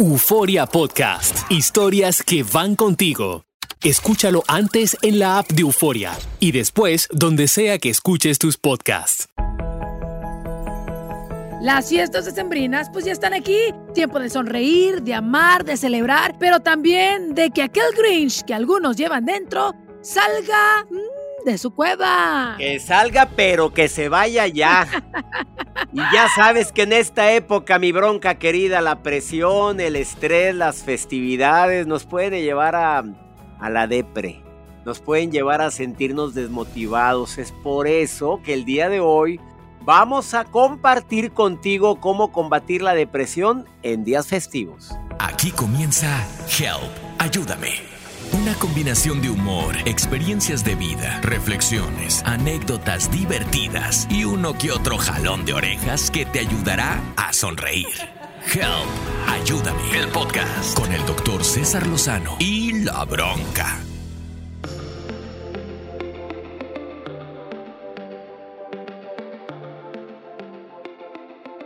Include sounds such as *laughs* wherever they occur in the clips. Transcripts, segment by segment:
Euforia Podcast. Historias que van contigo. Escúchalo antes en la app de Euforia y después donde sea que escuches tus podcasts. Las fiestas decembrinas pues ya están aquí. Tiempo de sonreír, de amar, de celebrar, pero también de que aquel Grinch que algunos llevan dentro salga mm, de su cueva. Que salga, pero que se vaya ya. y ya sabes que en esta época, mi bronca querida, la presión, el estrés, las festividades nos pueden llevar a, a la depre. Nos pueden llevar a sentirnos desmotivados. Es por eso que el día de hoy vamos a compartir contigo cómo combatir la depresión en días festivos. Aquí comienza Help, ayúdame. Una combinación de humor, experiencias de vida, reflexiones, anécdotas divertidas y uno que otro jalón de orejas que te ayudará a sonreír. Help, ayúdame. El podcast con el doctor César Lozano y la bronca.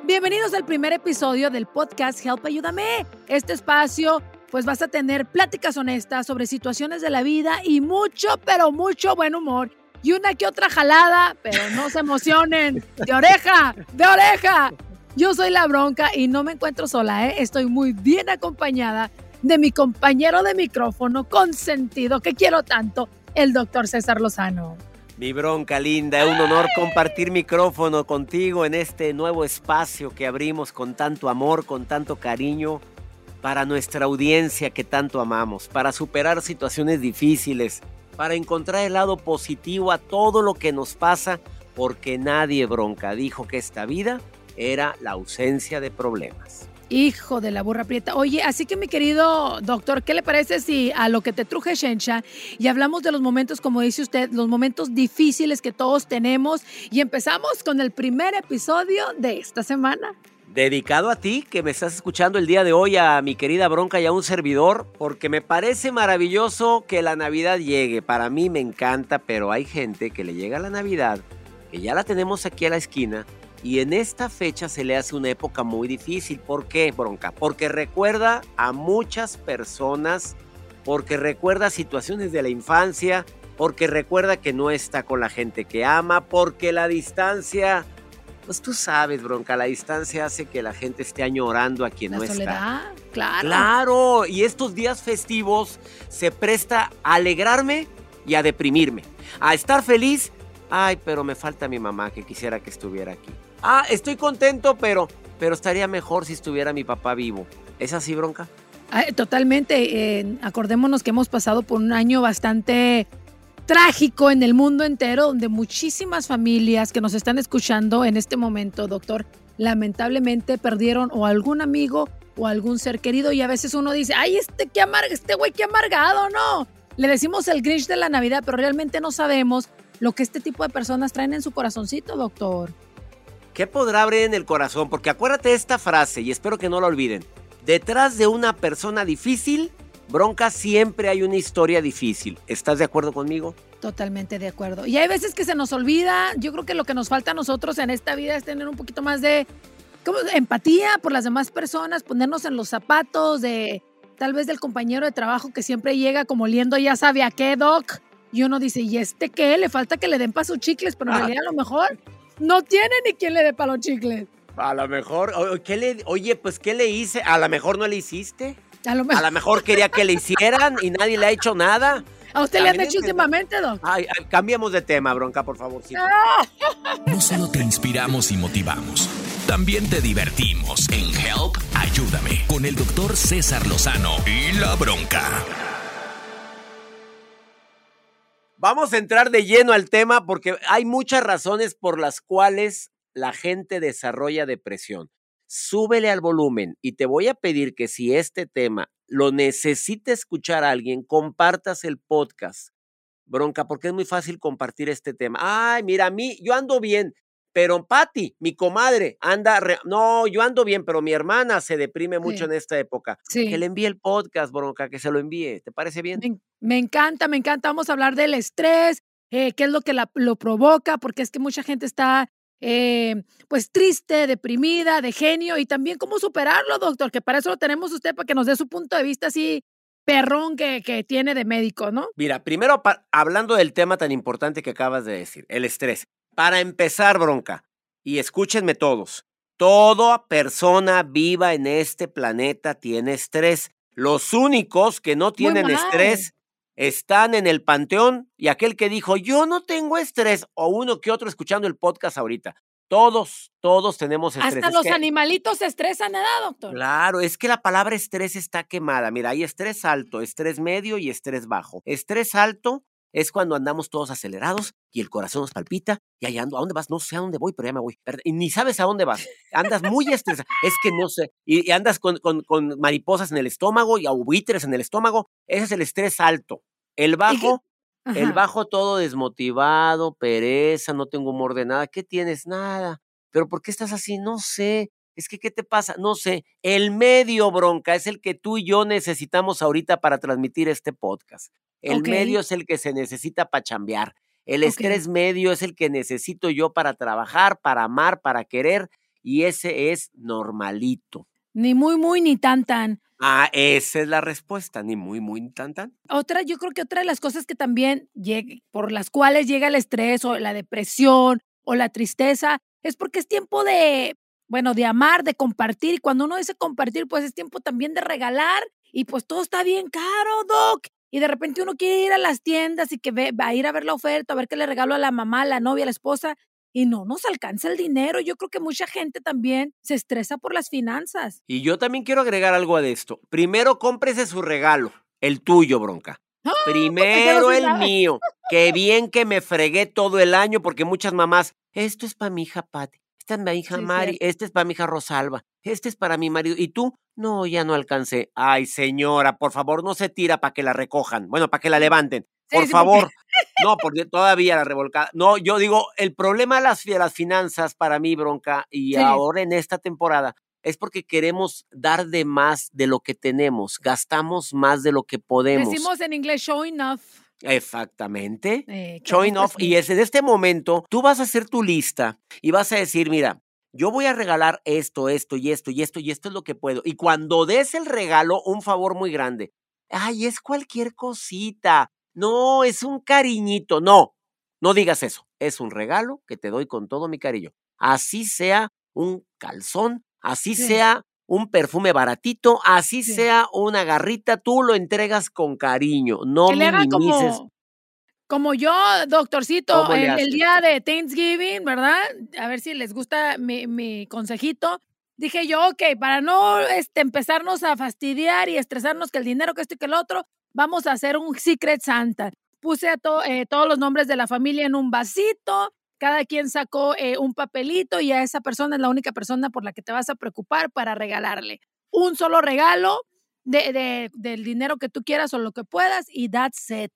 Bienvenidos al primer episodio del podcast Help Ayúdame. Este espacio, pues vas a tener pláticas honestas sobre situaciones de la vida y mucho, pero mucho buen humor. Y una que otra jalada, pero no se emocionen. De oreja, de oreja. Yo soy la bronca y no me encuentro sola, ¿eh? estoy muy bien acompañada de mi compañero de micrófono consentido que quiero tanto, el doctor César Lozano. Mi bronca linda, es un honor compartir micrófono contigo en este nuevo espacio que abrimos con tanto amor, con tanto cariño para nuestra audiencia que tanto amamos, para superar situaciones difíciles, para encontrar el lado positivo a todo lo que nos pasa, porque nadie bronca dijo que esta vida era la ausencia de problemas. Hijo de la burra prieta. Oye, así que mi querido doctor, ¿qué le parece si a lo que te truje Shensha y hablamos de los momentos, como dice usted, los momentos difíciles que todos tenemos y empezamos con el primer episodio de esta semana? Dedicado a ti que me estás escuchando el día de hoy, a mi querida Bronca y a un servidor, porque me parece maravilloso que la Navidad llegue. Para mí me encanta, pero hay gente que le llega la Navidad, que ya la tenemos aquí a la esquina, y en esta fecha se le hace una época muy difícil. ¿Por qué, bronca? Porque recuerda a muchas personas, porque recuerda situaciones de la infancia, porque recuerda que no está con la gente que ama, porque la distancia, pues tú sabes, bronca, la distancia hace que la gente esté añorando a quien la no soledad, está. Claro. Claro, y estos días festivos se presta a alegrarme y a deprimirme, a estar feliz. Ay, pero me falta mi mamá que quisiera que estuviera aquí. Ah, estoy contento, pero, pero estaría mejor si estuviera mi papá vivo. ¿Es así, bronca? Ah, totalmente. Eh, acordémonos que hemos pasado por un año bastante trágico en el mundo entero, donde muchísimas familias que nos están escuchando en este momento, doctor, lamentablemente perdieron o algún amigo o algún ser querido y a veces uno dice, ay, este qué amarga, este güey qué amargado, no. Le decimos el Grinch de la Navidad, pero realmente no sabemos lo que este tipo de personas traen en su corazoncito, doctor. ¿Qué podrá abrir en el corazón? Porque acuérdate esta frase y espero que no la olviden. Detrás de una persona difícil, bronca, siempre hay una historia difícil. ¿Estás de acuerdo conmigo? Totalmente de acuerdo. Y hay veces que se nos olvida. Yo creo que lo que nos falta a nosotros en esta vida es tener un poquito más de empatía por las demás personas, ponernos en los zapatos de tal vez del compañero de trabajo que siempre llega como oliendo ya sabe a qué, Doc. Y uno dice, ¿y este qué? Le falta que le den para sus chicles, pero en Ah. realidad a lo mejor no tiene ni quien le dé para los chicles. A lo mejor, ¿qué le, oye, pues ¿qué le hice? A lo mejor no le hiciste. A lo A mejor. lo mejor quería que le hicieran y nadie le ha hecho nada. ¿A usted le han hecho últimamente, Doc? Ay, ay, cambiemos de tema, bronca, por favor. sí. No solo te inspiramos y motivamos, también te divertimos en Help, ayúdame con el doctor César Lozano y la bronca. Vamos a entrar de lleno al tema porque hay muchas razones por las cuales la gente desarrolla depresión. Súbele al volumen y te voy a pedir que si este tema lo necesita escuchar alguien, compartas el podcast. Bronca, porque es muy fácil compartir este tema. Ay, mira, a mí, yo ando bien, pero Patti, mi comadre, anda, re- no, yo ando bien, pero mi hermana se deprime mucho Sí. en esta época. Sí. Que le envíe el podcast, Bronca, que se lo envíe. ¿Te parece bien? Me, me encanta, me encanta. Vamos a hablar del estrés, eh, qué es lo que la- lo provoca, porque es que mucha gente está eh, pues triste, deprimida, de genio y también cómo superarlo, doctor, que para eso lo tenemos usted, para que nos dé su punto de vista así perrón que, que tiene de médico, ¿no? Mira, primero hablando del tema tan importante que acabas de decir, el estrés. Para empezar, bronca, y escúchenme todos, toda persona viva en este planeta tiene estrés. Los únicos que no tienen estrés están en el panteón y aquel que dijo, yo no tengo estrés, o uno que otro escuchando el podcast ahorita. Todos, todos tenemos estrés. Hasta los animalitos se estresan, ¿verdad, doctor? Claro, es que la palabra estrés está quemada. Mira, hay estrés alto, estrés medio y estrés bajo. Estrés alto es cuando andamos todos acelerados y el corazón nos palpita y ahí ando. ¿A dónde vas? No sé a dónde voy, pero ya me voy. Y ni sabes a dónde vas. Andas muy estresado. Es que no sé. Y, andas con, con, mariposas en el estómago y buitres en el estómago. Ese es el estrés alto. El bajo, el bajo todo desmotivado, pereza, no tengo humor de nada. ¿Qué tienes? Nada. ¿Pero por qué estás así? No sé. Es que, ¿qué te pasa? No sé. El medio bronca es el que tú y yo necesitamos ahorita para transmitir este podcast. El medio es el que se necesita para chambear. El estrés medio es el que necesito yo para trabajar, para amar, para querer, y ese es normalito. Ni muy, muy, ni tan, tan. Ah, esa es la respuesta, ni muy, muy, tan, tan. Otra, yo creo que otra de las cosas que también por las cuales llega el estrés o la depresión o la tristeza es porque es tiempo de, bueno, de amar, de compartir. Y cuando uno dice compartir, pues es tiempo también de regalar. Y pues todo está bien caro, Doc y de repente uno quiere ir a las tiendas y que va a ir a ver la oferta, a ver qué le regalo a la mamá, a la novia, a la esposa, y no nos alcanza el dinero. Yo creo que mucha gente también se estresa por las finanzas. Y yo también quiero agregar algo a esto. Primero cómprese su regalo, el tuyo, bronca. ¡Ah! Primero el mío. Qué bien que me fregué todo el año porque muchas mamás, esto es para mi hija Patti, esta es mi hija Mari, este es para mi hija Rosalba, este es para mi marido. ¿Y tú? No, ya no alcancé. Ay, señora, por favor, no se tira para que la recojan. Bueno, para que la levanten. Por favor. No, porque todavía la revolcada. No, yo digo, el problema de las, las finanzas para mí, bronca, y ahora en esta temporada, es porque queremos dar de más de lo que tenemos. Gastamos más de lo que podemos. Decimos en inglés showing off. Exactamente. Eh, showing off. Y es en este momento, tú vas a hacer tu lista y vas a decir, mira, yo voy a regalar esto, esto y esto y esto y esto es lo que puedo. Y cuando des el regalo, un favor muy grande. Ay, es cualquier cosita. No, es un cariñito. No, no digas eso. Es un regalo que te doy con todo mi cariño. Así sea un calzón, así sea un perfume baratito, así sea una garrita, tú lo entregas con cariño. No minimices. Como yo, doctorcito, el, el, día de Thanksgiving, ¿verdad? A ver si les gusta mi, mi consejito. Dije yo, ok, para no este, empezarnos a fastidiar y estresarnos que el dinero, que esto y que el otro, vamos a hacer un Secret Santa. Puse a eh, todos los nombres de la familia en un vasito, cada quien sacó eh, un papelito y a esa persona es la única persona por la que te vas a preocupar para regalarle. Un solo regalo de, de, del dinero que tú quieras o lo que puedas y that's it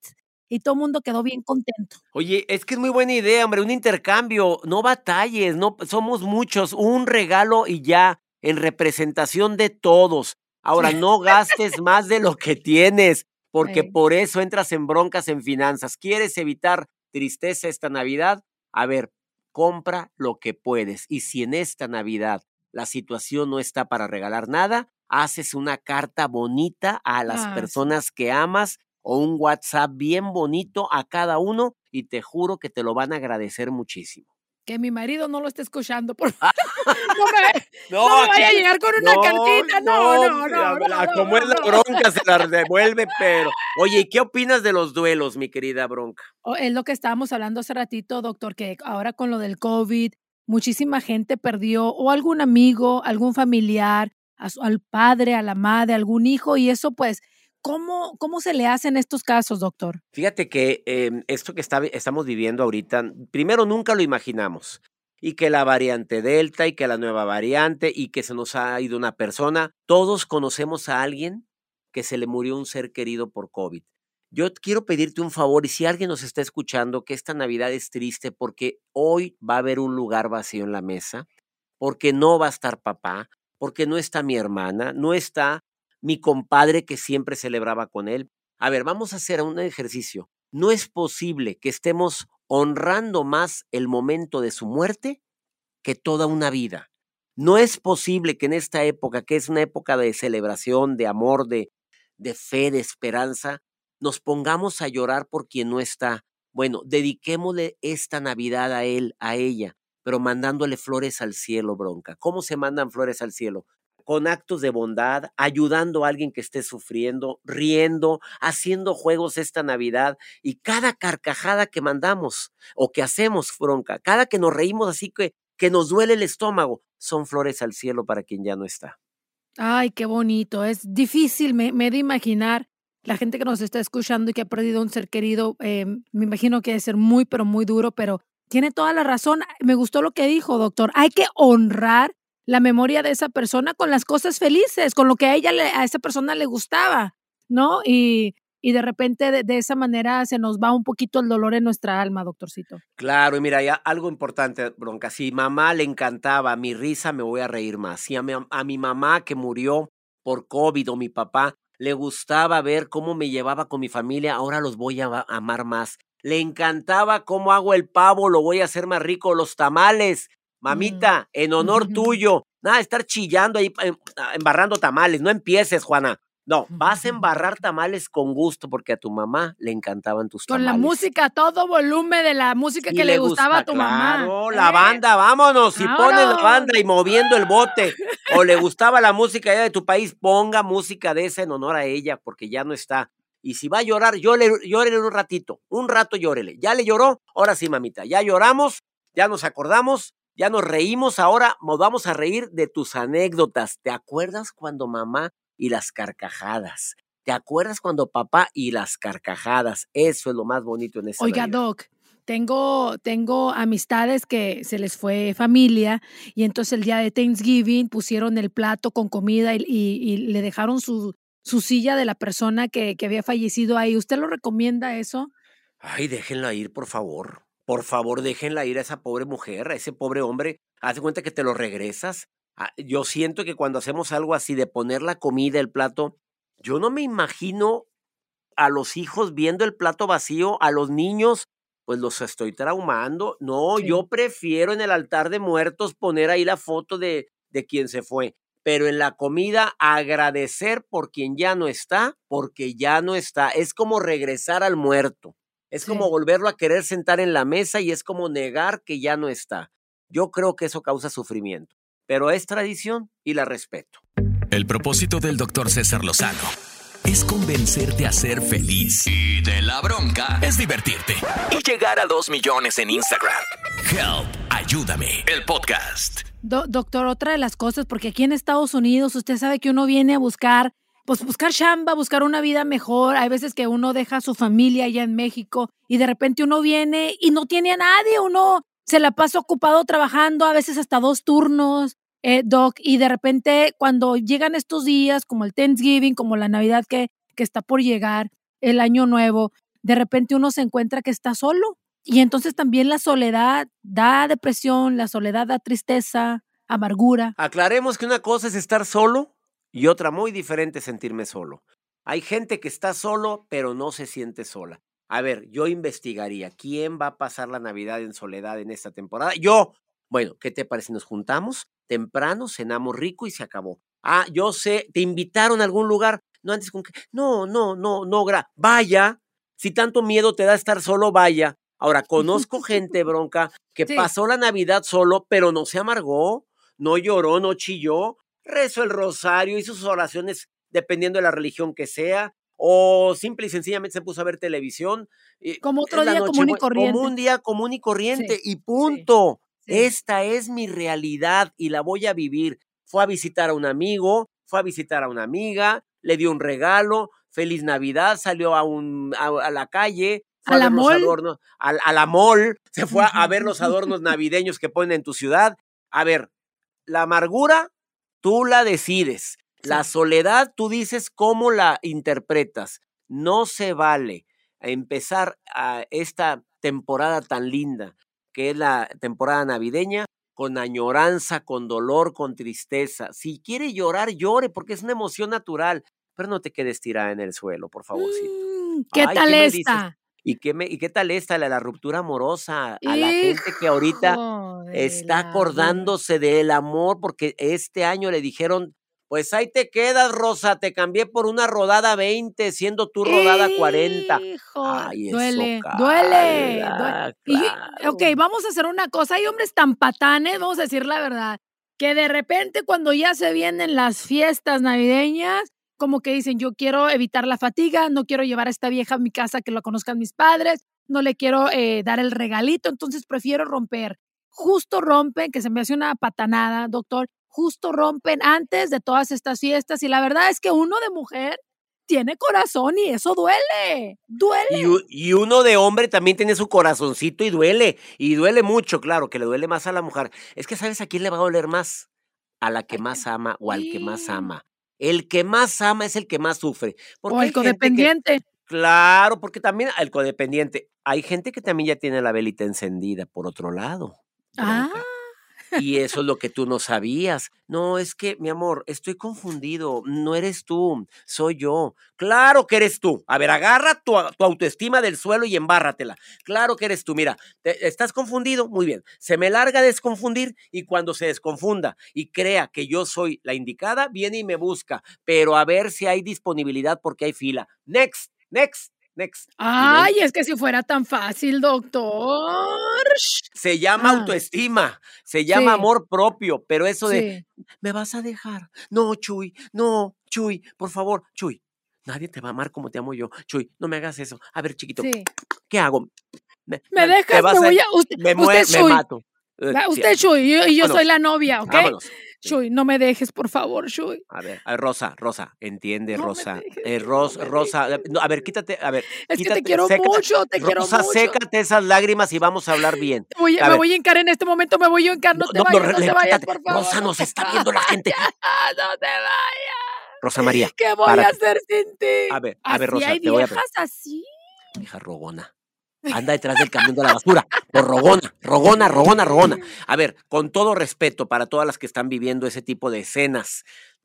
y todo el mundo quedó bien contento. Oye, es que es muy buena idea, hombre, un intercambio, no batalles, no somos muchos, un regalo y ya en representación de todos. Ahora no gastes más de lo que tienes, porque por eso entras en broncas en finanzas. ¿Quieres evitar tristeza esta Navidad? A ver, compra lo que puedes y si en esta Navidad la situación no está para regalar nada, haces una carta bonita a las ah, personas que amas o un WhatsApp bien bonito a cada uno y te juro que te lo van a agradecer muchísimo. Que mi marido no lo esté escuchando, por favor. *laughs* no me, *laughs* no, vaya a llegar con una cartita. No, no, no. como es la bronca, se la devuelve, pero. Oye, ¿y qué *laughs* opinas de los duelos, mi querida bronca? Oh, es lo que estábamos hablando hace ratito, doctor, que ahora con lo del COVID, muchísima gente perdió o algún amigo, algún familiar, al padre, a la madre, algún hijo, y eso pues ¿Cómo, ¿Cómo se le hace en estos casos, doctor? Fíjate que em, esto que está, estamos viviendo ahorita, primero nunca lo imaginamos. Y que la variante Delta y que la nueva variante y que se nos ha ido una persona, todos conocemos a alguien que se le murió un ser querido por COVID. Yo quiero pedirte un favor y si alguien nos está escuchando que esta Navidad es triste porque hoy va a haber un lugar vacío en la mesa, porque no va a estar papá, porque no está mi hermana, no está mi compadre que siempre celebraba con él. A ver, vamos a hacer un ejercicio. No es posible que estemos honrando más el momento de su muerte que toda una vida. No es posible que en esta época, que es una época de celebración, de amor, de, de fe, de esperanza, nos pongamos a llorar por quien no está. Bueno, dediquémosle esta Navidad a él, a ella, pero mandándole flores al cielo, bronca. ¿Cómo se mandan flores al cielo? Con actos de bondad, ayudando a alguien que esté sufriendo, riendo, haciendo juegos esta Navidad y cada carcajada que mandamos o que hacemos, bronca, cada que nos reímos así que, que nos duele el estómago, son flores al cielo para quien ya no está. Ay, qué bonito. Es difícil, me, me de imaginar la gente que nos está escuchando y que ha perdido un ser querido, eh, me imagino que debe ser muy, pero muy duro, pero tiene toda la razón. Me gustó lo que dijo, doctor. Hay que honrar la memoria de esa persona con las cosas felices, con lo que a ella, a esa persona le gustaba, ¿no? Y, y de repente de, esa manera se nos va un poquito el dolor en nuestra alma, doctorcito. Claro, y mira, ya algo importante, bronca. Si mamá le encantaba mi risa, me voy a reír más. Si a mi, a mi mamá que murió por COVID o mi papá le gustaba ver cómo me llevaba con mi familia, ahora los voy a amar más. Le encantaba cómo hago el pavo, lo voy a hacer más rico, los tamales. Mm. Mamita, en honor tuyo. Nada, estar chillando ahí, em, embarrando tamales. No empieces, Juana. No, vas a embarrar tamales con gusto porque a tu mamá le encantaban tus tamales. Con la música, todo volumen de la música que le, gustaba a tu mamá. No, la ¿eh? banda, vámonos. Si pones la banda y moviendo el bote o le gustaba la música de tu país, ponga música de esa en honor a ella porque ya no está. Y si va a llorar, llórele un ratito, un rato llórele. Ya le lloró, ahora sí, mamita, ya lloramos, ya nos acordamos, ya nos reímos, ahora nos vamos a reír de tus anécdotas. ¿Te acuerdas cuando mamá y las carcajadas. ¿Te acuerdas cuando papá y las carcajadas? Eso es lo más bonito en esa Oiga, Doc, tengo, tengo amistades que se les fue familia y entonces el día de Thanksgiving pusieron el plato con comida y, le dejaron su, su, silla de la persona que, que, había fallecido ahí. ¿Usted lo recomienda eso? Ay, déjenla ir, por favor. Por favor, déjenla ir a esa pobre mujer, a ese pobre hombre. Haz cuenta que te lo regresas. Ah, yo siento que cuando hacemos algo así de poner la comida, el plato, yo no me imagino a los hijos viendo el plato vacío, a los niños, pues los estoy traumando. No, yo prefiero en el altar de muertos poner ahí la foto de, de quien se fue. Pero en la comida agradecer por quien ya no está, porque ya no está. Es como regresar al muerto. Es como volverlo a querer sentar en la mesa y es como negar que ya no está. Yo creo que eso causa sufrimiento pero es tradición y la respeto. El propósito del doctor César Lozano es convencerte a ser feliz y de la bronca es divertirte y llegar a dos millones en Instagram. Help, ayúdame, el podcast. doctor, otra de las cosas, porque aquí en Estados Unidos usted sabe que uno viene a buscar, pues buscar chamba, buscar una vida mejor. Hay veces que uno deja a su familia allá en México y de repente uno viene y no tiene a nadie, uno se la pasa ocupado trabajando, a veces hasta dos turnos, eh, Doc, y de repente cuando llegan estos días, como el Thanksgiving, como la Navidad que, que está por llegar, el Año Nuevo, de repente uno se encuentra que está solo. Y entonces también la soledad da depresión, la soledad da tristeza, amargura. Aclaremos que una cosa es estar solo y otra muy diferente sentirme solo. Hay gente que está solo pero no se siente sola. A ver, yo investigaría quién va a pasar la Navidad en soledad en esta temporada. Yo, bueno, ¿qué te parece? Nos juntamos temprano, cenamos rico y se acabó. Ah, yo sé, te invitaron a algún lugar. No antes con que, no, no, no, no, gra vaya. Si tanto miedo te da estar solo, vaya. Ahora, *laughs* conozco gente, bronca, que pasó la Navidad solo, pero no se amargó, no lloró, no chilló, rezó el rosario, hizo sus oraciones dependiendo de la religión que sea, o simple y sencillamente se puso a ver televisión. Como otro día común y corriente. Como un día común y corriente, y punto. Esta es mi realidad y la voy a vivir. Fue a visitar a un amigo, fue a visitar a una amiga, le dio un regalo, feliz Navidad, salió a, un, a, la calle, a, la mall. a, la mall, se fue a, ver los *laughs* adornos navideños que ponen en tu ciudad. A ver, la amargura, tú la decides. La soledad, tú dices cómo la interpretas. No se vale empezar a esta temporada tan linda que es la temporada navideña, con añoranza, con dolor, con tristeza. Si quiere llorar, llore, porque es una emoción natural, pero no te quedes tirada en el suelo, por favorcito. Mm, ¿Qué tal esta? ¿Y qué, me, ¿Y qué tal esta, la, la ruptura amorosa? A la gente que ahorita está acordándose del amor porque este año le dijeron, pues ahí te quedas, Rosa, te cambié por una rodada 20, siendo tú rodada 40. Hijo, Ay, eso duele, duele, cala, duele. Y, ok, vamos a hacer una cosa. Hay hombres tan patanes, vamos a decir la verdad, que de repente cuando ya se vienen las fiestas navideñas, como que dicen, yo quiero evitar la fatiga, no quiero llevar a esta vieja a mi casa que la conozcan mis padres, no le quiero eh, dar el regalito, entonces prefiero romper. Justo rompen, que se me hace una patanada, doctor, justo rompen antes de todas estas fiestas y la verdad es que uno de mujer tiene corazón y eso duele, duele. Y, uno de hombre también tiene su corazoncito y duele. Y duele mucho, claro, que le duele más a la mujer. Es que, ¿sabes a quién le va a doler más? A la que más ama o al que más ama. El que más ama es el que más sufre. Porque o el que- codependiente. Claro, porque también el codependiente. Hay gente que también ya tiene la velita encendida por otro lado. Ah. Y eso es lo que tú no sabías. No, es que, mi amor, estoy confundido. No eres tú, soy yo. Claro que eres tú. A ver, agarra tu, autoestima del suelo y embárratela. Claro que eres tú. Mira, te- ¿estás confundido? Muy bien. Se me larga a desconfundir y cuando se desconfunda y crea que yo soy la indicada, viene y me busca. Pero a ver si hay disponibilidad porque hay fila. Next, next, next. Ay, es que si fuera tan fácil, doctor. se llama Ah. autoestima, se llama Sí. amor propio, pero eso de, Sí. ¿me vas a dejar? No, Chuy, no, Chuy, por favor, Chuy. Nadie te va a amar como te amo yo. Chuy, no me hagas eso. A ver, chiquito, Sí. ¿qué hago? Me, Me me- dejas, vas me voy a. Usted, me, usted, mue- me Chuy. mato. Eh, sí, Usted, Chuy, y yo, yo soy la novia, ¿ok? vámonos. Chuy, no me dejes, por favor, Chuy. A ver, a Rosa, Rosa, entiende, No Rosa. dejes, Eh, no Ros- me Rosa, no, a ver, quítate, a ver, Es que quítate, te quiero sécate- mucho, te quiero Rosa, mucho. sécate esas lágrimas y vamos a hablar *laughs* bien. Me voy, A me ver. voy a hincar en este momento, me voy a hincar. No, No, te no, no, vayas, no, te vayas, levántate. por favor. Rosa, no nos está viendo la gente. *laughs* No te vayas. Rosa María, ¿Qué voy párate. a hacer sin ti? A ver, a ver, ¿Así Rosa, hay te voy a viejas así? Hija rogona. Anda detrás del camión de la basura. Por rogona, rogona, rogona, rogona. A ver, con todo respeto para todas las que están viviendo ese tipo de escenas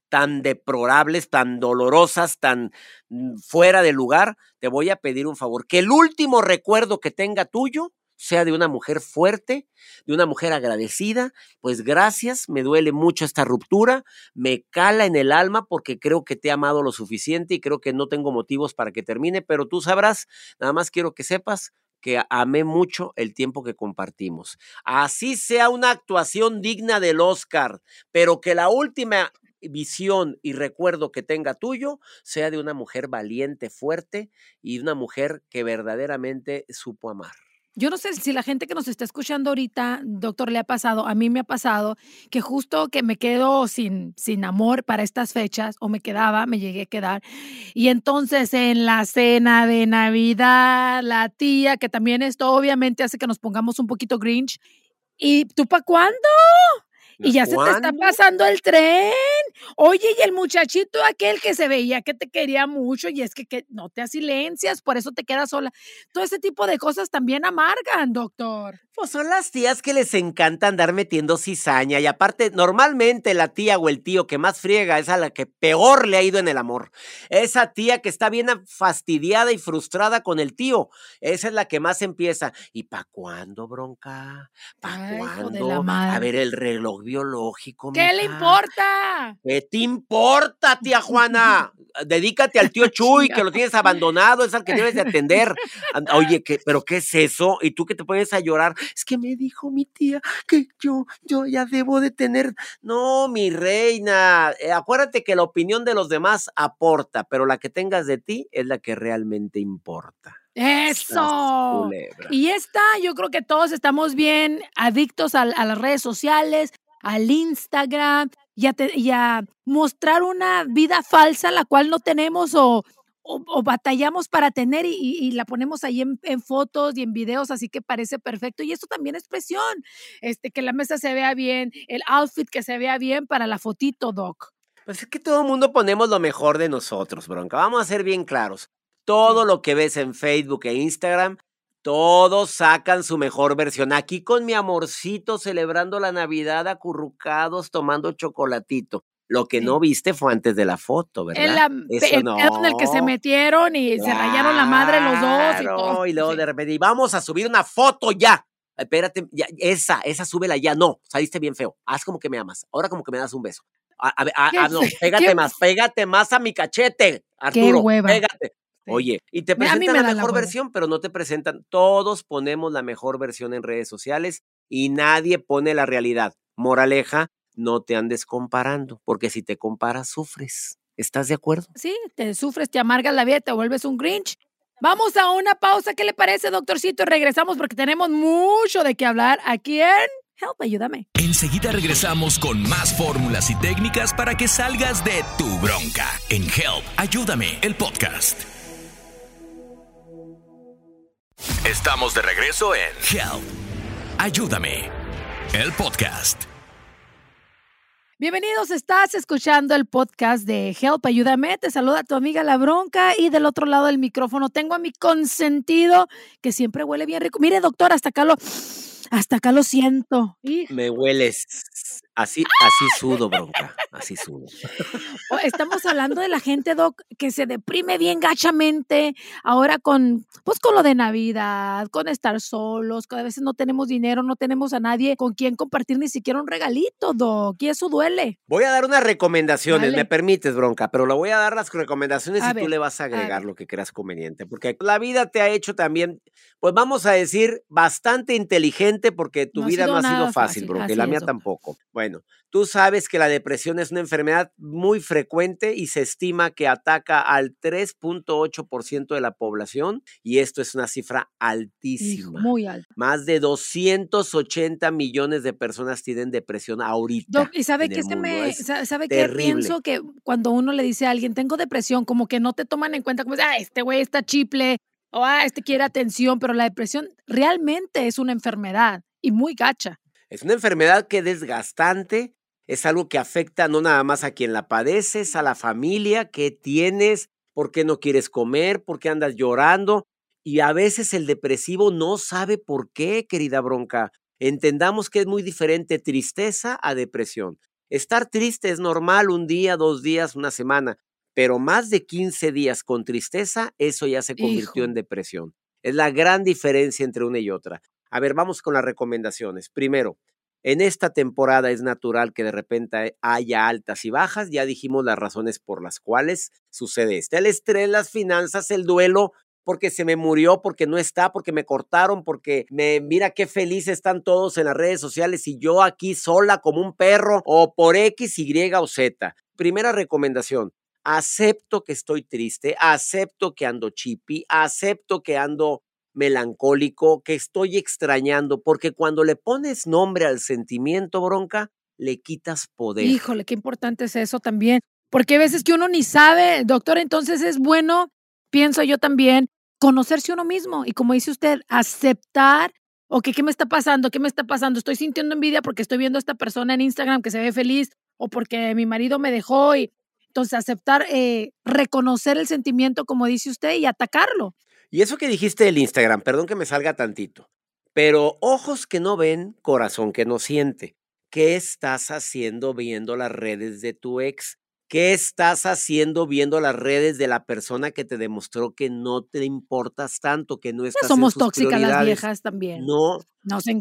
tan deplorables, tan dolorosas, tan mm, fuera de lugar, te voy a pedir un favor. Que el último recuerdo que tenga tuyo sea de una mujer fuerte, de una mujer agradecida. Pues gracias, me duele mucho esta ruptura, me cala en el alma porque creo que te he amado lo suficiente y creo que no tengo motivos para que termine, pero tú sabrás, nada más quiero que sepas que amé mucho el tiempo que compartimos. Así sea una actuación digna del Oscar, pero que la última visión y recuerdo que tenga tuyo sea de una mujer valiente, fuerte y una mujer que verdaderamente supo amar. Yo no sé si la gente que nos está escuchando ahorita, doctor, le ha pasado, a mí me ha pasado que justo que me quedo sin, sin amor para estas fechas, o me quedaba, me llegué a quedar, y entonces en la cena de Navidad, la tía, que también esto obviamente hace que nos pongamos un poquito grinch, ¿y tú para cuándo? Y ya se te está pasando el tren. Oye, y el muchachito aquel que se veía que te quería mucho y es que, que no te silencias, por eso te quedas sola. Todo ese tipo de cosas también amargan, doctor. Pues son las tías que les encanta andar metiendo cizaña y aparte normalmente la tía o el tío que más friega es a la que peor le ha ido en el amor. Esa tía que está bien fastidiada y frustrada con el tío, esa es la que más empieza. ¿Y para cuándo, bronca? ¿Para Ay, hijo de cuándo? A ver el reloj biológico. ¿Qué le importa? ¿Qué te importa, tía Juana? Dedícate al tío *laughs* Chuy, que lo tienes abandonado, es al que debes de atender. Oye, ¿qué, ¿pero qué es eso? Y tú que te pones a llorar. Es que me dijo mi tía que yo, yo ya debo de tener. No, mi reina. eh, acuérdate que la opinión de los demás aporta, pero la que tengas de ti es la que realmente importa. Eso. Y esta, yo creo que todos estamos bien adictos a, las redes sociales, al Instagram y a, te- y a mostrar una vida falsa la cual no tenemos o, o- o batallamos para tener y, la ponemos ahí en, en fotos y en videos, así que parece perfecto. Y eso también es presión, este, que la mesa se vea bien, el outfit que se vea bien para la fotito, Doc. Pues es que todo el mundo ponemos lo mejor de nosotros, bronca. Vamos a ser bien claros. Todo lo que ves en Facebook e Instagram, todos sacan su mejor versión. Aquí con mi amorcito celebrando la Navidad acurrucados, tomando chocolatito. Lo que no viste fue antes de la foto, ¿verdad? En, la, el no. en el que se metieron y se rayaron la madre los dos. Y, todo. y luego de repente, y vamos a subir una foto ya. Espérate, ya, esa, esa súbela ya. No, saliste bien feo. Haz como que me amas. Ahora como que me das un beso. A, a, a, no, pégate más, pégate más a mi cachete, Arturo. Pégate. Oye, y te presentan la mejor la versión, pero no te presentan. Todos ponemos la mejor versión en redes sociales y nadie pone la realidad. Moraleja, no te andes comparando, porque si te comparas, sufres. ¿Estás de acuerdo? Sí, te sufres, te amargas la vida, te vuelves un Grinch. Vamos a una pausa. ¿Qué le parece, doctorcito? Regresamos porque tenemos mucho de qué hablar aquí en Help, ayúdame. Enseguida regresamos con más fórmulas y técnicas para que salgas de tu bronca en Help, ayúdame, el podcast. Estamos de regreso en Help, ayúdame, el podcast. Bienvenidos, estás escuchando el podcast de Help, ayúdame. Te saluda tu amiga La Bronca y del otro lado del micrófono tengo a mi consentido que siempre huele bien rico. Mire, doctor, hasta acá lo, hasta acá lo siento. Me hueles Así, así sudo, bronca. Así sudo. Estamos hablando de la gente, Doc, que se deprime bien gachamente ahora con, pues con lo de Navidad, con estar solos, que a veces no tenemos dinero, no tenemos a nadie con quien compartir ni siquiera un regalito, Doc, y eso duele. Voy a dar unas recomendaciones, me permites, bronca, pero le voy a dar las recomendaciones y tú le vas a agregar lo que creas conveniente, porque la vida te ha hecho también, pues vamos a decir, bastante inteligente porque tu vida no ha sido fácil, bronca, y la mía tampoco. Bueno, bueno, tú sabes que la depresión es una enfermedad muy frecuente y se estima que ataca al 3.8% de la población y esto es una cifra altísima. muy alta. Más de 280 millones de personas tienen depresión ahorita. y sabe que me, sabe que pienso que cuando uno le dice a alguien tengo depresión, como que no te toman en cuenta como ah, este güey está chiple o ah, este quiere atención, pero la depresión realmente es una enfermedad y muy gacha. Es una enfermedad que es desgastante, es algo que afecta no nada más a quien la padeces, a la familia que tienes, por qué no quieres comer, por qué andas llorando. Y a veces el depresivo no sabe por qué, querida bronca. Entendamos que es muy diferente tristeza a depresión. Estar triste es normal un día, dos días, una semana, pero más de 15 días con tristeza, eso ya se convirtió en depresión. Es la gran diferencia entre una y otra. A ver, vamos con las recomendaciones. Primero, en esta temporada es natural que de repente haya altas y bajas. Ya dijimos las razones por las cuales sucede esto. El estrés, las finanzas, el duelo, porque se me murió, porque no está, porque me cortaron, porque me mira qué felices están todos en las redes sociales y yo aquí sola como un perro o por X, Y o Z. Primera recomendación. Acepto que estoy triste, acepto que ando chippy, acepto que ando melancólico que estoy extrañando, porque cuando le pones nombre al sentimiento, bronca, le quitas poder. Híjole, qué importante es eso también, porque hay veces que uno ni sabe, doctor, entonces es bueno, pienso yo también, conocerse uno mismo y como dice usted, aceptar, ok, ¿qué me está pasando? ¿Qué me está pasando? Estoy sintiendo envidia porque estoy viendo a esta persona en Instagram que se ve feliz o porque mi marido me dejó y entonces aceptar, eh, reconocer el sentimiento como dice usted y atacarlo. Y eso que dijiste del Instagram, perdón que me salga tantito, pero ojos que no ven, corazón que no siente. ¿Qué estás haciendo viendo las redes de tu ex? ¿Qué estás haciendo viendo las redes de la persona que te demostró que no te importas tanto, que no pues estás somos tóxicas las viejas también. No,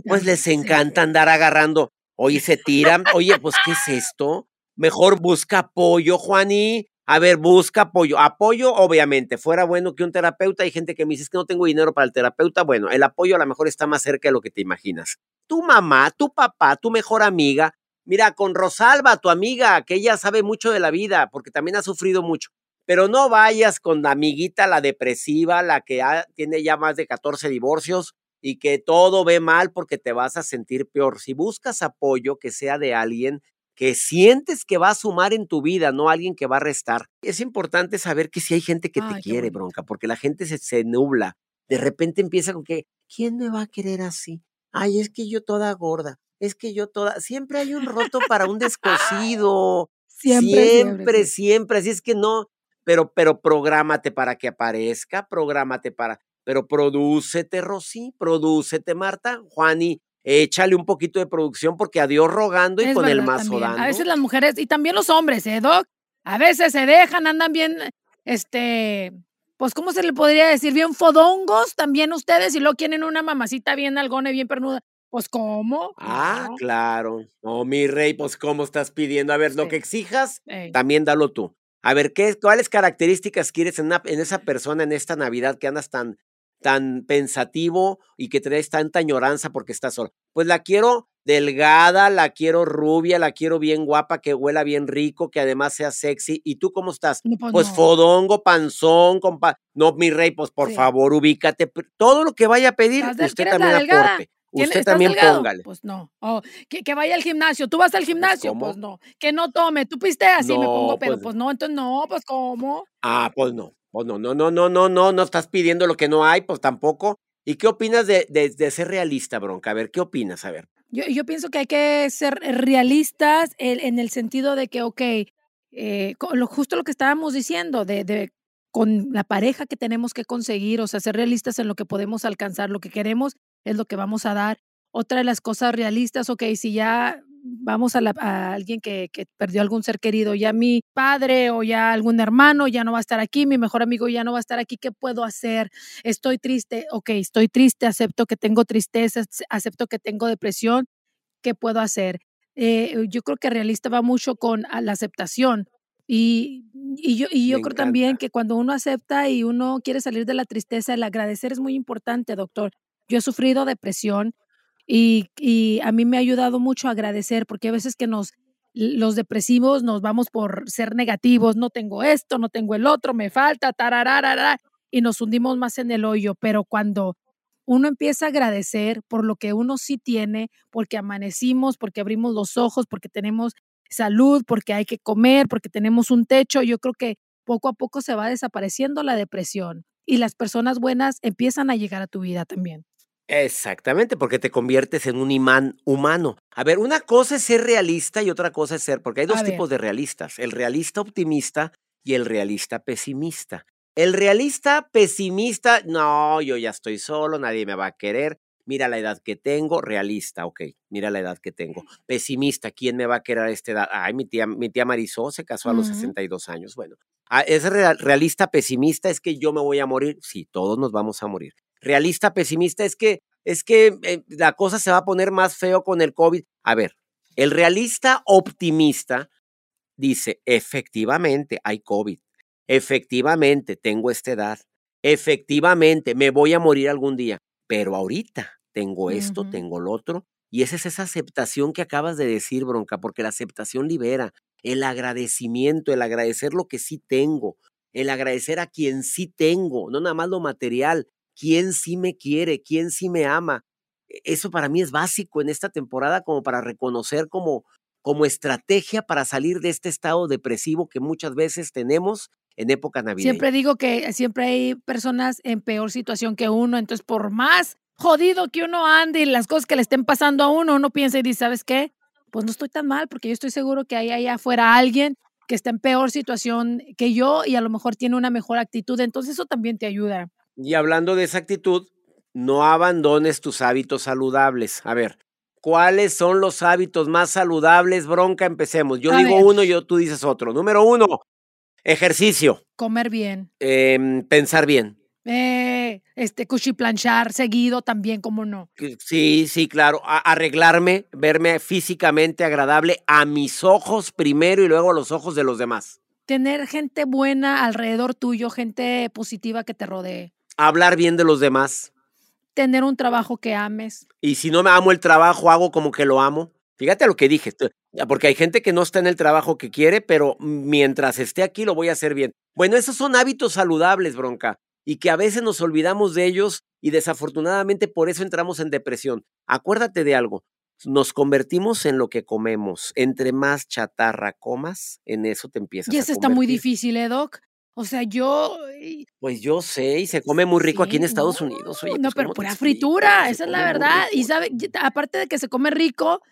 pues les encanta andar agarrando. Oye, se tiran. Oye, pues, ¿qué es esto? Mejor busca apoyo, Juaní. A ver, busca apoyo. Apoyo, obviamente, fuera bueno que un terapeuta. Hay gente que me dice que no tengo dinero para el terapeuta. Bueno, el apoyo a lo mejor está más cerca de lo que te imaginas. Tu mamá, tu papá, tu mejor amiga. Mira, con Rosalba, tu amiga, que ella sabe mucho de la vida, porque también ha sufrido mucho. Pero no vayas con la amiguita, la depresiva, la que tiene ya más de 14 divorcios y que todo ve mal porque te vas a sentir peor. Si buscas apoyo, que sea de alguien que sientes que va a sumar en tu vida, no alguien que va a restar. Es importante saber que si hay gente que te quiere, bronca, porque la gente se, se nubla. De repente empieza con que, ¿quién me va a querer así? Ay, es que yo toda gorda, es que yo toda, siempre hay un roto para un descosido. *laughs* Siempre, siempre, siempre, Así es que no, pero, pero prográmate para que aparezca, prográmate para, pero prodúcete, Rosy, prodúcete, Marta, Juani, échale un poquito de producción porque a Dios rogando y Es con el mazo también. dando. A veces las mujeres, y también los hombres, ¿eh, Doc? A veces se dejan, andan bien, este, pues, ¿cómo se le podría decir? Bien fodongos también ustedes y luego quieren una mamacita bien algona y bien pernuda. Pues, ¿cómo? Ah, No. claro. No, mi rey, pues, ¿cómo estás pidiendo? A ver, lo que exijas, Ey. también dalo tú. A ver, ¿qué, ¿cuáles características quieres en, una- en esa persona en esta Navidad que andas tan, tan pensativo y que traes tanta añoranza porque estás sola? Pues la quiero delgada, la quiero rubia, la quiero bien guapa, que huela bien rico, que además sea sexy. ¿Y tú cómo estás? No, pues, Pues no. fodongo, panzón, compa. No, mi rey, pues por Sí. favor, ubícate. Todo lo que vaya a pedir, ¿Estás del- usted también aporte. ¿Tiene- Usted también delgado? póngale. Pues no. Oh, que, que vaya al gimnasio. ¿Tú vas al gimnasio? ¿cómo? Pues no. Que no tome. ¿Tú pisteas? Sí, me pongo No, pedo. pues- Pues no, entonces no, pues ¿cómo? Ah, pues no. Pues no, no, no, no, no, no, no estás pidiendo lo que no hay, pues tampoco. ¿Y qué opinas de, de, ser realista, Bronca? A ver, ¿qué opinas? A ver. Yo, pienso que hay que ser realistas en, el sentido de que, ok, eh, justo lo que estábamos diciendo, de, de con la pareja que tenemos que conseguir, o sea, ser realistas en lo que podemos alcanzar, lo que queremos es lo que vamos a dar. Otra de las cosas realistas, ok, si ya vamos a, la- a alguien que, que perdió algún ser querido, ya mi padre o ya algún hermano ya no va a estar aquí, mi mejor amigo ya no va a estar aquí, ¿qué puedo hacer? Estoy triste, ok, estoy triste, acepto que tengo tristeza, acepto que tengo depresión, ¿qué puedo hacer? Eh, yo creo que realista va mucho con la aceptación. Y, y yo, y yo Me creo también que cuando uno acepta y uno quiere salir de la tristeza, el agradecer es muy importante, doctor. Yo he sufrido depresión y, a mí me ha ayudado mucho a agradecer, porque a veces que nos, los depresivos nos vamos por ser negativos, no tengo esto, no tengo el otro, me falta, tarararara, y nos hundimos más en el hoyo, pero cuando uno empieza a agradecer por lo que uno sí tiene, porque amanecimos, porque abrimos los ojos, porque tenemos salud, porque hay que comer, porque tenemos un techo, yo creo que poco a poco se va desapareciendo la depresión y las personas buenas empiezan a llegar a tu vida también. Exactamente, porque te conviertes en un imán humano. A ver, una cosa es ser realista y otra cosa es ser, porque hay dos A ver. tipos de realistas, el realista optimista y el realista pesimista. El realista pesimista, no, yo ya estoy solo, nadie me va a querer. Mira la edad que tengo, realista, ok, mira la edad que tengo. Pesimista, ¿quién me va a querer a esta edad? Ay, mi tía, mi tía Marisol se casó a los Ujú. 62 años. Bueno, ah, es real- realista pesimista, es que yo me voy a morir. Sí, todos nos vamos a morir. Realista pesimista es que es que eh, la cosa se va a poner más feo con el COVID. A ver, el realista optimista dice, efectivamente hay COVID, efectivamente tengo esta edad, efectivamente me voy a morir algún día, pero ahorita tengo esto, tengo lo otro, y esa es esa aceptación que acabas de decir, bronca, porque la aceptación libera, el agradecimiento, el agradecer lo que sí tengo, el agradecer a quien sí tengo, no nada más lo material, quién sí me quiere, quién sí me ama. E- Eso para mí es básico en esta temporada como para reconocer como, como estrategia para salir de este estado depresivo que muchas veces tenemos en época navideña. Siempre digo que siempre hay personas en peor situación que uno, entonces por más jodido que uno ande y las cosas que le estén pasando a uno, uno piensa y dice, ¿sabes qué? Pues no estoy tan mal porque yo estoy seguro que hay allá afuera alguien que está en peor situación que yo y a lo mejor tiene una mejor actitud, entonces eso también te ayuda. Y hablando de esa actitud, no abandones tus hábitos saludables. A ver, ¿cuáles son los hábitos más saludables? Bronca, empecemos. Yo A digo ver. uno, yo, tú dices otro. Número uno, ejercicio, Comer bien, em, pensar bien. eh, este, cuchiplanchar seguido también, como no. Sí, sí, claro. A- arreglarme, verme físicamente agradable a mis ojos primero y luego a los ojos de los demás. Tener gente buena alrededor tuyo, gente positiva que te rodee. Hablar bien de los demás. Tener un trabajo que ames. Y si no me amo el trabajo, hago como que lo amo. Fíjate lo que dije, porque hay gente que no está en el trabajo que quiere, pero mientras esté aquí lo voy a hacer bien. Bueno, esos son hábitos saludables, bronca, y que a veces nos olvidamos de ellos y desafortunadamente por eso entramos en depresión. Acuérdate de algo, nos convertimos en lo que comemos. Entre más chatarra comas, en eso te empiezas Y a eso está muy difícil, ¿eh, Doc? O sea, yo... eh, Pues yo sé, y se come muy rico aquí en Estados no, Unidos. Oye, no, pues, pero ¿cómo te pura fritura, esa es la verdad. Y sabe, y aparte de que se come rico,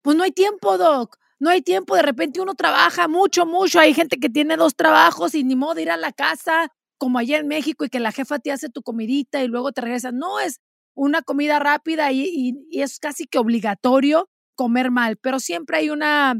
pues no hay tiempo, Doc. No hay tiempo. De repente uno trabaja mucho, mucho. Hay gente que tiene dos trabajos y ni modo de ir a la casa, como allá en México, y que la jefa te hace tu comidita y luego te regresas. No, es una comida rápida y, es casi que obligatorio comer mal, pero siempre hay una,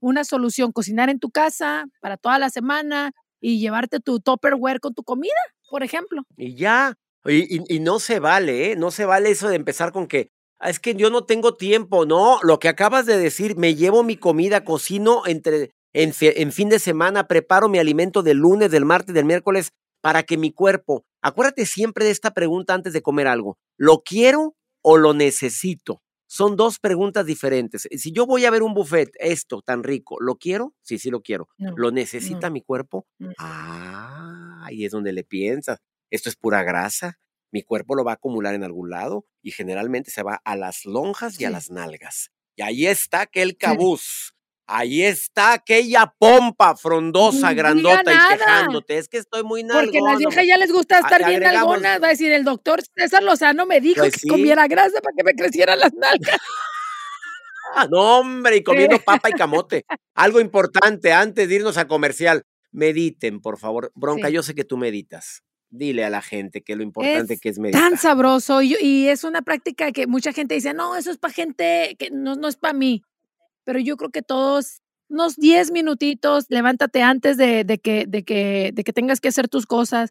una solución, cocinar en tu casa para toda la semana y llevarte tu Tupperware con tu comida, por ejemplo. Y ya, y, y, no se vale, ¿eh? No se vale eso de empezar con que, ah, es que yo no tengo tiempo, no, lo que acabas de decir, me llevo mi comida, cocino entre, en, en fin de semana, preparo mi alimento del lunes, del martes, del miércoles, para que mi cuerpo, acuérdate siempre de esta pregunta antes de comer algo, ¿lo quiero o lo necesito? Son dos preguntas diferentes. Si yo voy a ver un buffet, esto tan rico, ¿lo quiero? Sí, sí lo quiero. ¿Lo necesita mi cuerpo? Ah, ahí es donde le piensas. Esto es pura grasa. Mi cuerpo lo va a acumular en algún lado y generalmente se va a las lonjas y a las nalgas. Y ahí está aquel cabuz. Ahí está aquella pompa frondosa, grandota y quejándote. Es que estoy muy nalgona. Porque a las viejas ya les gusta estar bien nalgonas. Va a decir, el doctor César Lozano me dijo pues que comiera grasa para que me crecieran las nalgas. *laughs* Ah, no, hombre, y comiendo papa y camote. Algo *laughs* importante antes de irnos a comercial. Mediten, por favor. Bronca, yo sé que tú meditas. Dile a la gente que lo importante que es meditar. Tan sabroso y, y, es una práctica que mucha gente dice, no, eso es para gente que no, no es para mí pero yo creo que todos, unos 10 minutitos, levántate antes de, que, de, que, de que tengas que hacer tus cosas.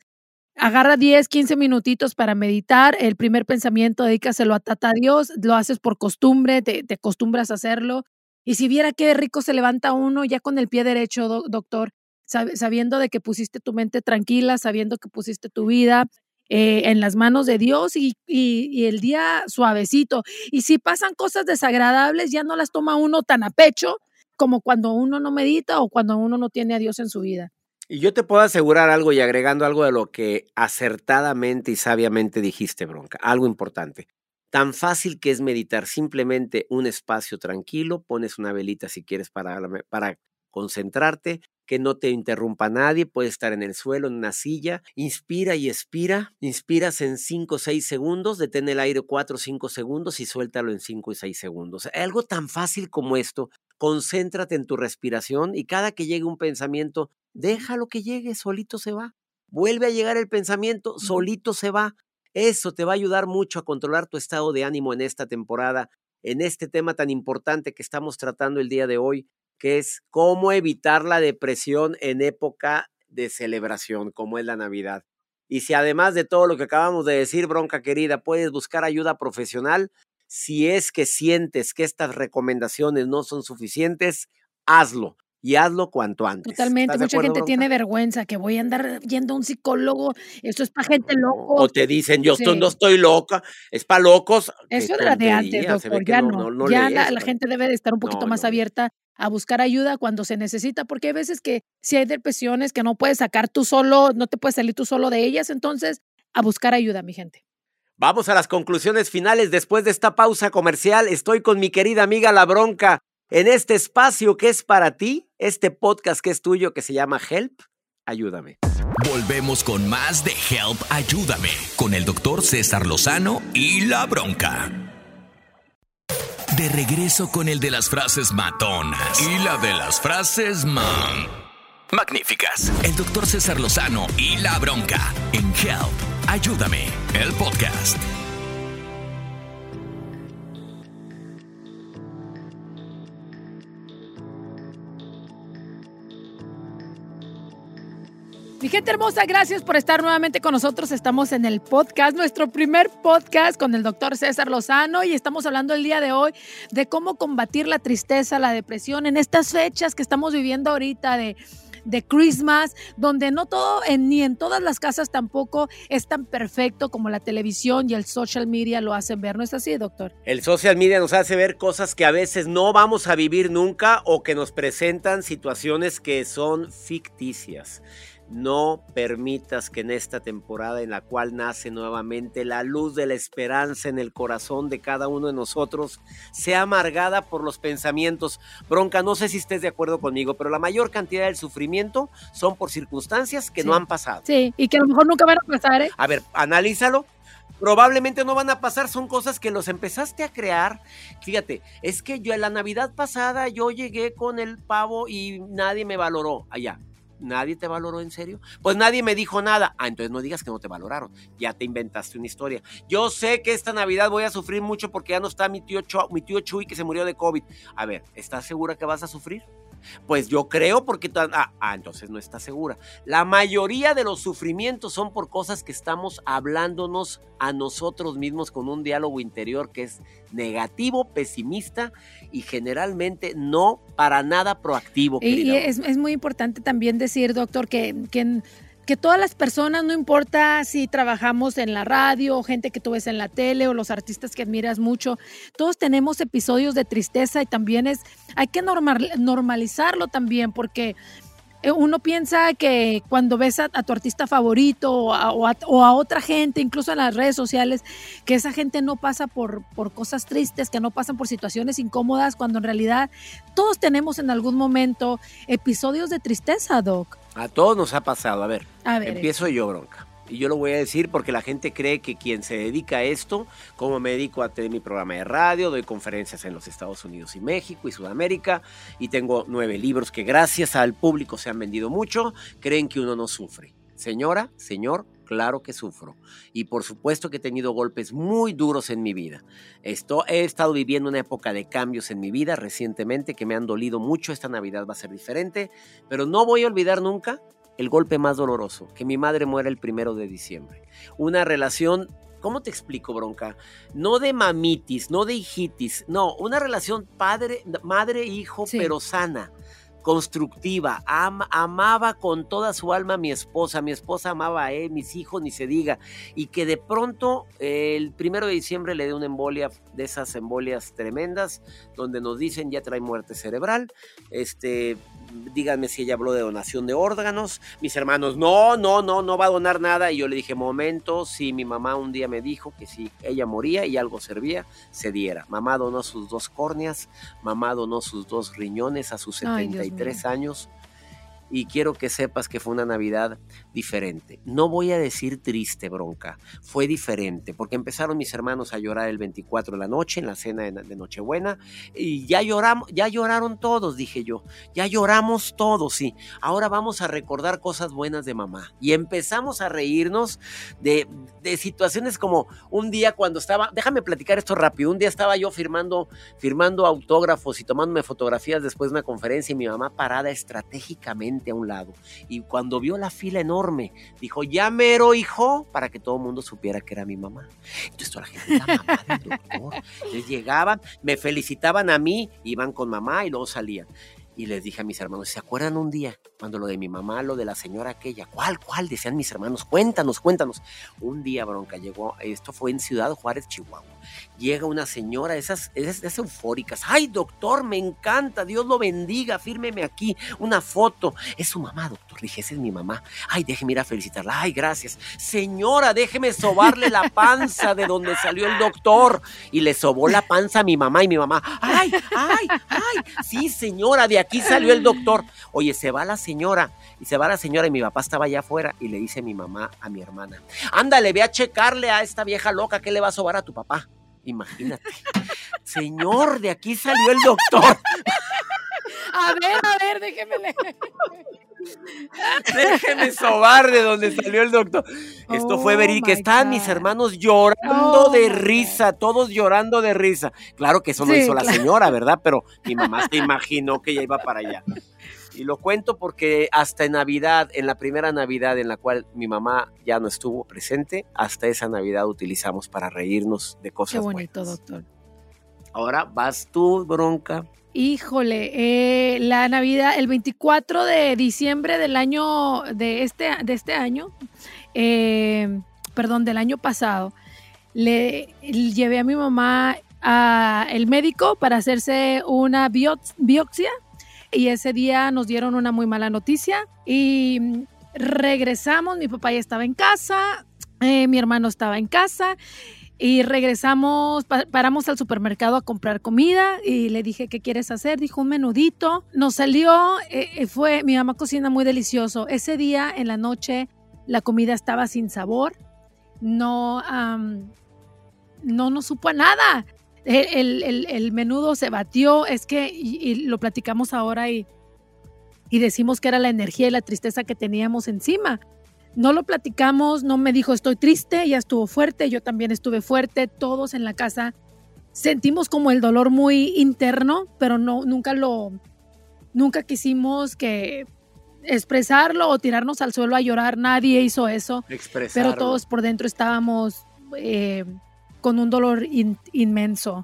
Agarra 10, 15 minutitos para meditar. El primer pensamiento, dedícaselo a Tata Dios. Lo haces por costumbre, te, acostumbras a hacerlo. Y si viera qué rico se levanta uno ya con el pie derecho, doctor, sabiendo de que pusiste tu mente tranquila, sabiendo que pusiste tu vida eh, en las manos de Dios y, el día suavecito. Y si pasan cosas desagradables, ya no las toma uno tan a pecho como cuando uno no medita o cuando uno no tiene a Dios en su vida. Y yo te puedo asegurar algo y agregando algo de lo que acertadamente y sabiamente dijiste, Bronca, algo importante. Tan fácil que es meditar simplemente un espacio tranquilo, pones una velita si quieres para concentrarte, que no te interrumpa nadie, puedes estar en el suelo, en una silla, inspira y expira, inspiras en 5 o 6 segundos, detén el aire 4 o 5 segundos y suéltalo en 5 y 6 segundos. Algo tan fácil como esto, concéntrate en tu respiración y cada que llegue un pensamiento, déjalo que llegue, solito se va. Vuelve a llegar el pensamiento, solito se va. Eso te va a ayudar mucho a controlar tu estado de ánimo en esta temporada, en este tema tan importante que estamos tratando el día de hoy, que es cómo evitar la depresión en época de celebración, como es la Navidad. Y si además de todo lo que acabamos de decir, bronca querida, puedes buscar ayuda profesional, si es que sientes que estas recomendaciones no son suficientes, hazlo y hazlo cuanto antes. Totalmente, mucha gente tiene vergüenza que voy a andar yendo a un psicólogo, esto es para gente loco. O te dicen, yo no estoy loca, es para locos. Eso era de antes, doctor, ya no. ya la, gente debe de estar un poquito más abierta a buscar ayuda cuando se necesita, porque hay veces que si hay depresiones que no puedes sacar tú solo, no te puedes salir tú solo de ellas, entonces a buscar ayuda, mi gente. Vamos a las conclusiones finales después de esta pausa comercial. Estoy con mi querida amiga La Bronca en este espacio que es para ti, este podcast que es tuyo que se llama Help. Ayúdame. Volvemos con más de Help Ayúdame con el doctor César Lozano y La Bronca. De regreso con el de las frases matonas y la de las frases man. Magníficas. El doctor César Lozano y la bronca en Help. Ayúdame, el podcast. Mi gente hermosa, gracias por estar nuevamente con nosotros. Estamos en el podcast, nuestro primer podcast con el doctor César Lozano y estamos hablando el día de hoy de cómo combatir la tristeza, la depresión en estas fechas que estamos viviendo ahorita de, de Christmas, donde no todo, ni en todas las casas tampoco es tan perfecto como la televisión y el social media lo hacen ver. ¿No es así, doctor? El social media nos hace ver cosas que a veces no vamos a vivir nunca o que nos presentan situaciones que son ficticias. No permitas que en esta temporada en la cual nace nuevamente la luz de la esperanza en el corazón de cada uno de nosotros sea amargada por los pensamientos. Bronca, no sé si estés de acuerdo conmigo, pero la mayor cantidad del sufrimiento son por circunstancias que no han pasado. Sí, y que a lo mejor nunca van a pasar, ¿eh? A ver, analízalo probablemente no van a pasar, son cosas que los empezaste a crear. Fíjate, es que yo en la Navidad pasada yo llegué con el pavo y nadie me valoró allá. ¿Nadie te valoró en serio? Pues nadie me dijo nada. Ah, entonces no digas que no te valoraron. Ya te inventaste una historia. Yo sé que esta Navidad voy a sufrir mucho porque ya no está mi tío, mi tío Chuy que se murió de COVID. A ver, ¿estás segura que vas a sufrir? Pues yo creo porque... Ah, ah, entonces no está segura. La mayoría de los sufrimientos son por cosas que estamos hablándonos a nosotros mismos con un diálogo interior que es negativo, pesimista y generalmente no para nada proactivo. Y, es, es, muy importante también decir, doctor, que, que que todas las personas, no importa si trabajamos en la radio, o gente que tú ves en la tele o los artistas que admiras mucho, todos tenemos episodios de tristeza y también es, hay que normalizarlo también porque uno piensa que cuando ves a, tu artista favorito o a, otra gente, incluso en las redes sociales, que esa gente no pasa por, por cosas tristes, que no pasan por situaciones incómodas, cuando en realidad todos tenemos en algún momento episodios de tristeza, Doc. A todos nos ha pasado. A ver, empiezo yo, bronca. Y yo lo voy a decir porque la gente cree que quien se dedica a esto, como me dedico a tener mi programa de radio, doy conferencias en los Estados Unidos y México y Sudamérica, y tengo nueve libros que gracias al público se han vendido mucho, creen que uno no sufre. Señora, señor, claro que sufro. Y por supuesto que he tenido golpes muy duros en mi vida. Esto, he estado viviendo una época de cambios en mi vida recientemente que me han dolido mucho. Esta Navidad va a ser diferente, pero no voy a olvidar nunca el golpe más doloroso, que mi madre muera el primero de diciembre. Una relación ¿Cómo te explico, bronca? No de mamitis, no de hijitis, no, una relación padre, madre, hijo, pero sana constructiva, amaba con toda su alma a mi esposa, mi esposa amaba a él, mis hijos, ni se diga, y que de pronto el primero de diciembre le dio una embolia, de esas embolias tremendas, donde nos dicen ya trae muerte cerebral, este, díganme si ella habló de donación de órganos. Mis hermanos, no, no, no, no va a donar nada. Y yo le dije, momento, si mi mamá un día me dijo que si ella moría y algo servía, se diera. Mamá donó sus dos córneas, mamá donó sus dos riñones a sus 73 años y quiero que sepas que fue una Navidad diferente. No voy a decir triste, bronca, fue diferente, porque empezaron mis hermanos a llorar el 24 de la noche, en la cena de, Nochebuena, y ya lloramos, ya lloraron todos, dije yo, ya lloramos todos, sí. Ahora vamos a recordar cosas buenas de mamá. Y empezamos a reírnos de, de situaciones como un día cuando estaba, déjame platicar esto rápido, un día estaba yo firmando, firmando autógrafos y tomándome fotografías después de una conferencia y mi mamá parada estratégicamente a un lado. Y cuando vio la fila enorme, dijo, ya mero, hijo, para que todo el mundo supiera que era mi mamá. Entonces toda la gente, la mamá del doctor. Llegaban, me felicitaban a mí, iban con mamá y luego salían. Y les dije a mis hermanos, ¿se acuerdan un día cuando lo de mi mamá, lo de la señora aquella? ¿Cuál, cuál? Decían mis hermanos, cuéntanos, cuéntanos. Un día, bronca, llegó, esto fue en Ciudad Juárez, Chihuahua llega una señora, esas, esas, eufóricas. Ay, doctor, me encanta, Dios lo bendiga, fírmeme aquí una foto. Es su mamá, doctor. Dije, esa es mi mamá. Ay, déjeme ir a felicitarla. Ay, gracias. Señora, déjeme sobarle la panza de donde salió el doctor. Y le sobó la panza a mi mamá y mi mamá. Ay, ay, ay. Sí, señora, de aquí salió el doctor. Oye, se va la señora. Y se va la señora y mi papá estaba allá afuera y le dice mi mamá a mi hermana. Ándale, ve a checarle a esta vieja loca que le va a sobar a tu papá. Imagínate. Señor, de aquí salió el doctor. A ver, a ver, déjeme Déjeme sobar de donde salió el doctor. Esto fue fue que Estaban mis hermanos llorando de risa, todos llorando de risa. Claro que eso no hizo la señora, ¿verdad? Pero mi mamá se imaginó que ella iba para allá. Y lo cuento porque hasta en Navidad, en la primera Navidad en la cual mi mamá ya no estuvo presente, hasta esa Navidad utilizamos para reírnos de cosas Qué bonito, doctor. Ahora vas tú, bronca. Híjole, eh, la Navidad, el 24 de diciembre del año, de este, de este año, eh, perdón, del año pasado, le llevé a mi mamá al médico para hacerse una biopsia y ese día nos dieron una muy mala noticia y regresamos, mi papá ya estaba en casa, eh, mi hermano estaba en casa y regresamos, paramos al supermercado a comprar comida y le dije, ¿qué quieres hacer? Dijo un menudito. Nos salió, eh, eh, fue, mi mamá cocina muy delicioso. Ese día en la noche la comida estaba sin sabor, no, no nos supo nada el, menudo se batió, es que, y, lo platicamos ahora y y decimos que era la energía y la tristeza que teníamos encima. No lo platicamos, no me dijo estoy triste, ella estuvo fuerte, yo también estuve fuerte, todos en la casa sentimos como el dolor muy interno, pero no nunca lo nunca quisimos que expresarlo o tirarnos al suelo a llorar, nadie hizo eso. Pero todos por dentro estábamos eh, con un dolor inmenso.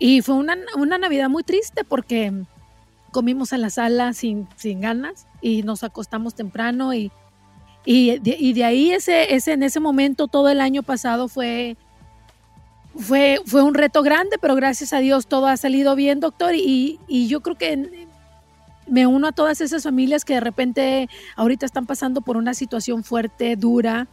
Y fue una, una, Navidad muy triste porque comimos en la sala sin, sin ganas y nos acostamos temprano y, y, de, y de ahí ese, ese, en ese momento todo el año pasado fue, fue, fue un reto grande, pero gracias a Dios todo ha salido bien, doctor. Y, y yo creo que me uno a todas esas familias que de repente ahorita están pasando por una situación fuerte, dura,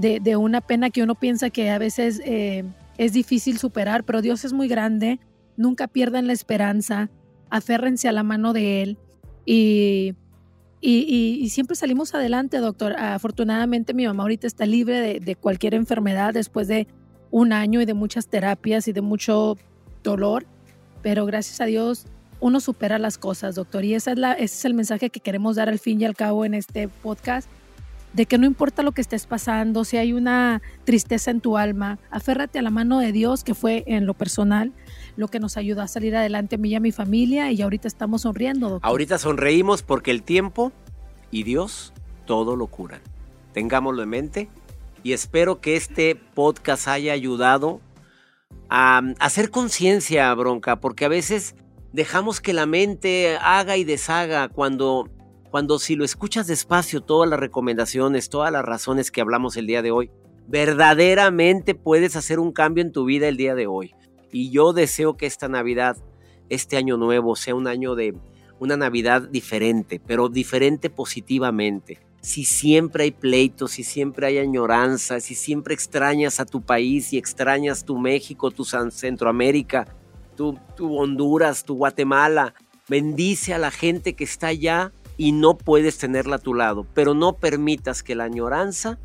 de, de una pena que uno piensa que a veces eh, es difícil superar, pero Dios es muy grande, nunca pierdan la esperanza, aférrense a la mano de Él. Y, y, siempre salimos adelante, doctor. Afortunadamente mi mamá ahorita está libre de, de, cualquier enfermedad después de un año y de muchas terapias y de mucho dolor, pero gracias a Dios uno supera las cosas, doctor. Y esa es la, ese es el mensaje que queremos dar al fin y al cabo en este podcast de que no importa lo que estés pasando, si hay una tristeza en tu alma, aférrate a la mano de Dios, que fue en lo personal lo que nos ayudó a salir adelante a mí y a mi familia, y ahorita estamos sonriendo. Doctor. Ahorita sonreímos porque el tiempo y Dios todo lo curan. Tengámoslo en mente y espero que este podcast haya ayudado a hacer conciencia, bronca, porque a veces dejamos que la mente haga y deshaga cuando cuando si lo escuchas despacio, todas las recomendaciones, todas las razones que hablamos el día de hoy, verdaderamente puedes hacer un cambio en tu vida el día de hoy. Y yo deseo que esta Navidad, este año nuevo, sea un año de una Navidad diferente, pero diferente positivamente. Si siempre hay pleitos, si siempre hay añoranza, si siempre extrañas a tu país y extrañas tu México, tu Centroamérica, tu, tu Honduras, tu Guatemala, bendice a la gente que está allá y no puedes tenerla a tu lado, pero no permitas que la añoranza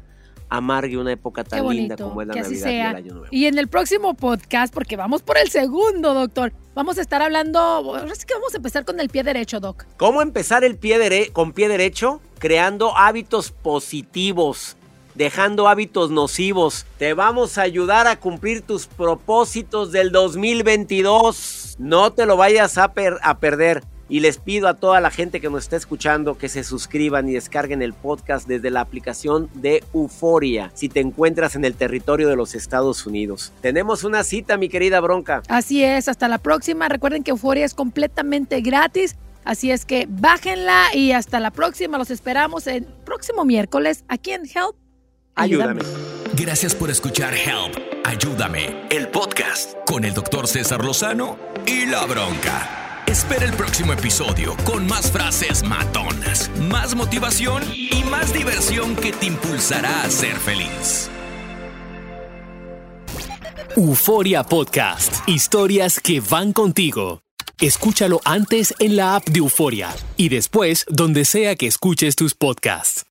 amargue una época tan linda como es la Navidad y el Año Nuevo. Y en el próximo podcast, porque vamos por el segundo, doctor, vamos a estar hablando, ahora que vamos a empezar con el pie derecho, doc. ¿Cómo empezar el pie con pie derecho? Creando hábitos positivos dejando hábitos nocivos. Te vamos a ayudar a cumplir tus propósitos del 2022. No te lo vayas a, a perder. Y les pido a toda la gente que nos está escuchando que se suscriban y descarguen el podcast desde la aplicación de Euforia si te encuentras en el territorio de los Estados Unidos. Tenemos una cita, mi querida Bronca. Así es, hasta la próxima. Recuerden que Euforia es completamente gratis. Así es que bájenla y hasta la próxima. Los esperamos el próximo miércoles aquí en Help. Ayúdame. Gracias por escuchar Help. Ayúdame. El podcast con el doctor César Lozano y la bronca. Espera el próximo episodio con más frases matonas, más motivación y más diversión que te impulsará a ser feliz. Euforia Podcast. Historias que van contigo. Escúchalo antes en la app de Euforia y después donde sea que escuches tus podcasts.